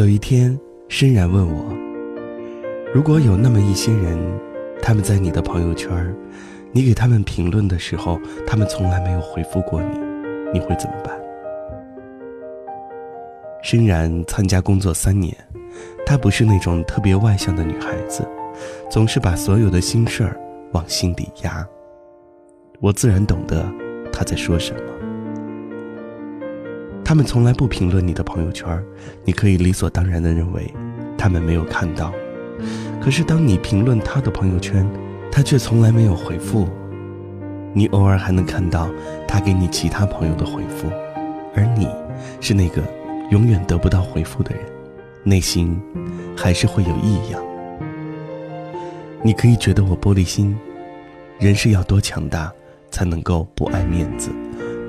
有一天，深然问我：“如果有那么一些人，他们在你的朋友圈，你给他们评论的时候，他们从来没有回复过你，你会怎么办？”深然参加工作三年，她不是那种特别外向的女孩子，总是把所有的心事儿往心底压。我自然懂得她在说什么。他们从来不评论你的朋友圈，你可以理所当然的认为他们没有看到。可是当你评论他的朋友圈，他却从来没有回复。你偶尔还能看到他给你其他朋友的回复，而你是那个永远得不到回复的人，内心还是会有异样。你可以觉得我玻璃心，人是要多强大才能够不爱面子？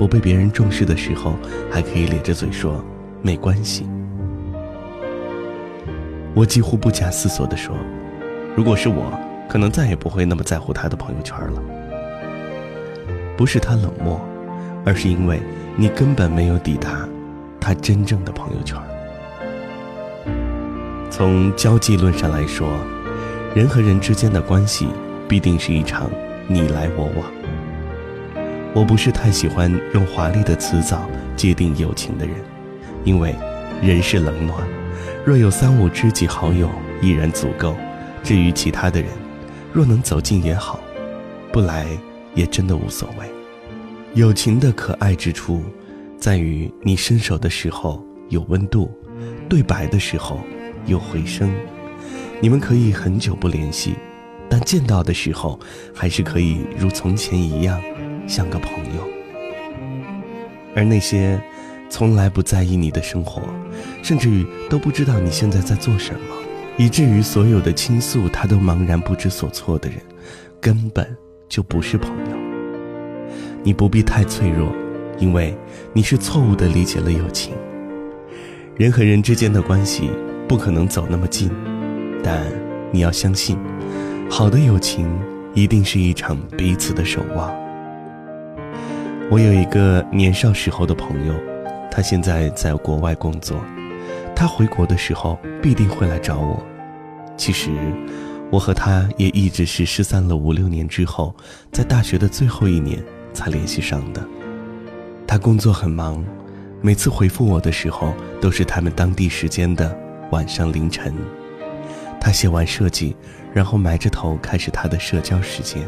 不被别人重视的时候，还可以咧着嘴说没关系。我几乎不假思索地说：“如果是我，可能再也不会那么在乎他的朋友圈了。”不是他冷漠，而是因为你根本没有抵达他真正的朋友圈。从交际论上来说，人和人之间的关系必定是一场你来我往。我不是太喜欢用华丽的辞藻界定友情的人，因为人是冷暖，若有三五知己好友依然足够。至于其他的人，若能走近也好，不来也真的无所谓。友情的可爱之处，在于你伸手的时候有温度，对白的时候有回声。你们可以很久不联系，但见到的时候，还是可以如从前一样。像个朋友，而那些从来不在意你的生活，甚至于都不知道你现在在做什么，以至于所有的倾诉他都茫然不知所措的人，根本就不是朋友。你不必太脆弱，因为你是错误的理解了友情。人和人之间的关系不可能走那么近，但你要相信，好的友情一定是一场彼此的守望。我有一个年少时候的朋友，他现在在国外工作。他回国的时候必定会来找我。其实，我和他也一直是失散了五六年之后，在大学的最后一年才联系上的。他工作很忙，每次回复我的时候都是他们当地时间的晚上凌晨。他写完设计，然后埋着头开始他的社交时间。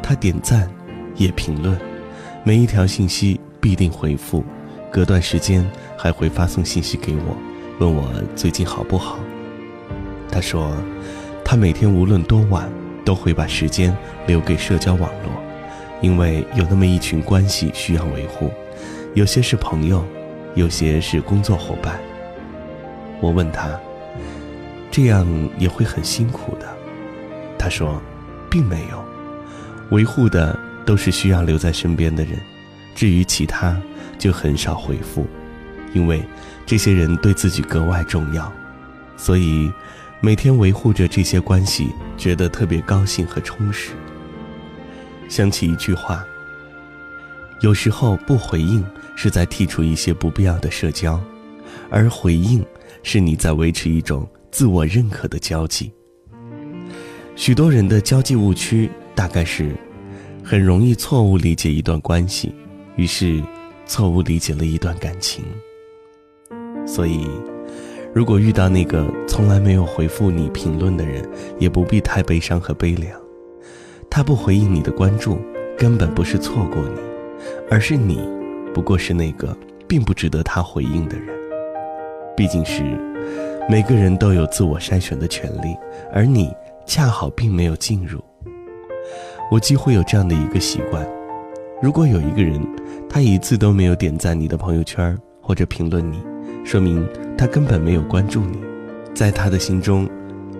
他点赞，也评论。每一条信息必定回复，隔段时间还会发送信息给我，问我最近好不好。他说，他每天无论多晚都会把时间留给社交网络，因为有那么一群关系需要维护，有些是朋友，有些是工作伙伴。我问他，这样也会很辛苦的。他说，并没有，维护的。都是需要留在身边的人，至于其他，就很少回复，因为这些人对自己格外重要，所以每天维护着这些关系，觉得特别高兴和充实。想起一句话：有时候不回应是在剔除一些不必要的社交，而回应是你在维持一种自我认可的交际。许多人的交际误区大概是。很容易错误理解一段关系，于是错误理解了一段感情。所以，如果遇到那个从来没有回复你评论的人，也不必太悲伤和悲凉。他不回应你的关注，根本不是错过你，而是你不过是那个并不值得他回应的人。毕竟是每个人都有自我筛选的权利，而你恰好并没有进入。我几乎有这样的一个习惯：如果有一个人，他一次都没有点赞你的朋友圈或者评论你，说明他根本没有关注你。在他的心中，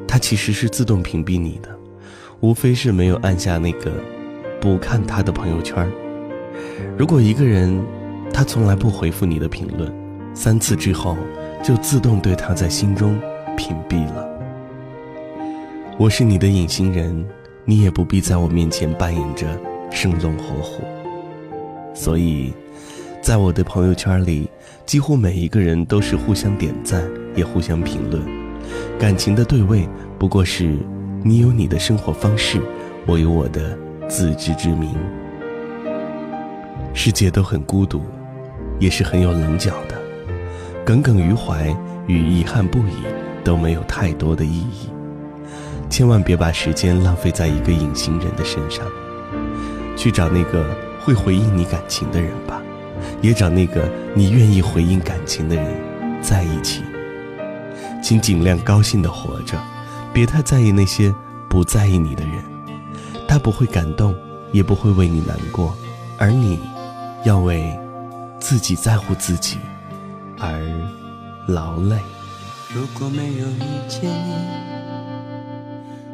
他其实是自动屏蔽你的，无非是没有按下那个不看他的朋友圈。如果一个人他从来不回复你的评论，三次之后就自动对他在心中屏蔽了。我是你的隐形人。你也不必在我面前扮演着生龙活虎，所以，在我的朋友圈里，几乎每一个人都是互相点赞，也互相评论。感情的对位，不过是你有你的生活方式，我有我的自知之明。世界都很孤独，也是很有棱角的。耿耿于怀与遗憾不已都没有太多的意义。千万别把时间浪费在一个隐形人的身上，去找那个会回应你感情的人吧。也找那个你愿意回应感情的人在一起，请尽量高兴的活着，别太在意那些不在意你的人，他不会感动，也不会为你难过，而你，要为自己在乎自己而劳累。如果没有遇见你，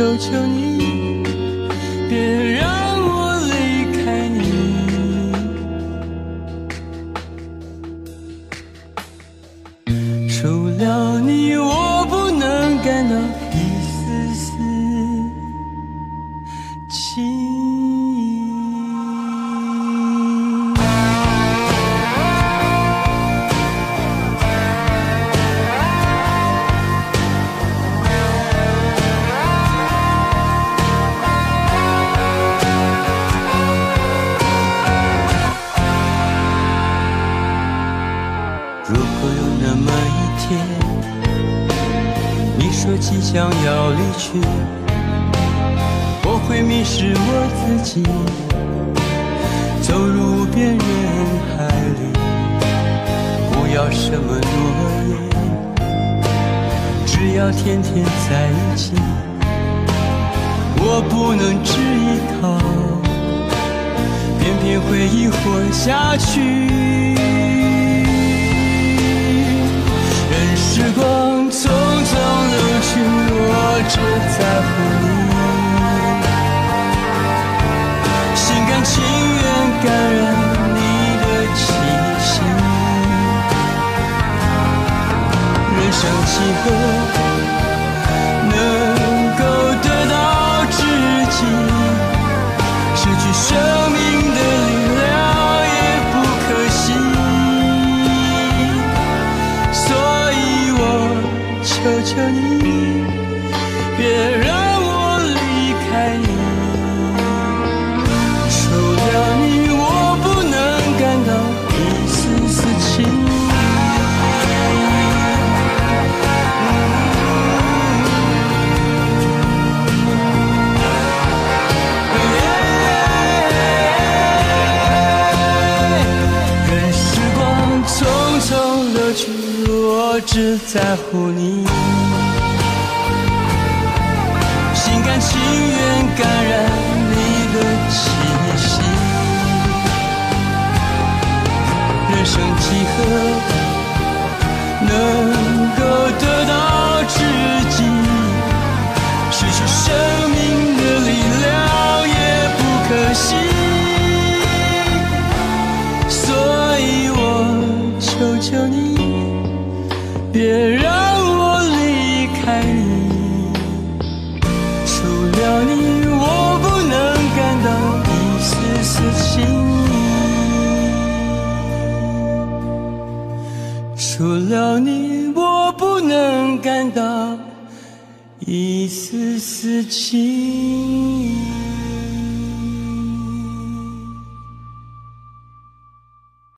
求求你，如果有那么一天，你说即将要离去，我会迷失我自己，走入无边人海里。不要什么诺言，只要天天在一起。我不能只依靠，偏偏回忆活下去。时光匆匆流去。我只在乎求你。只在乎你。情愿感染你的气息，人生几何能够得到知己？失去生了你，我不能感到一丝丝情。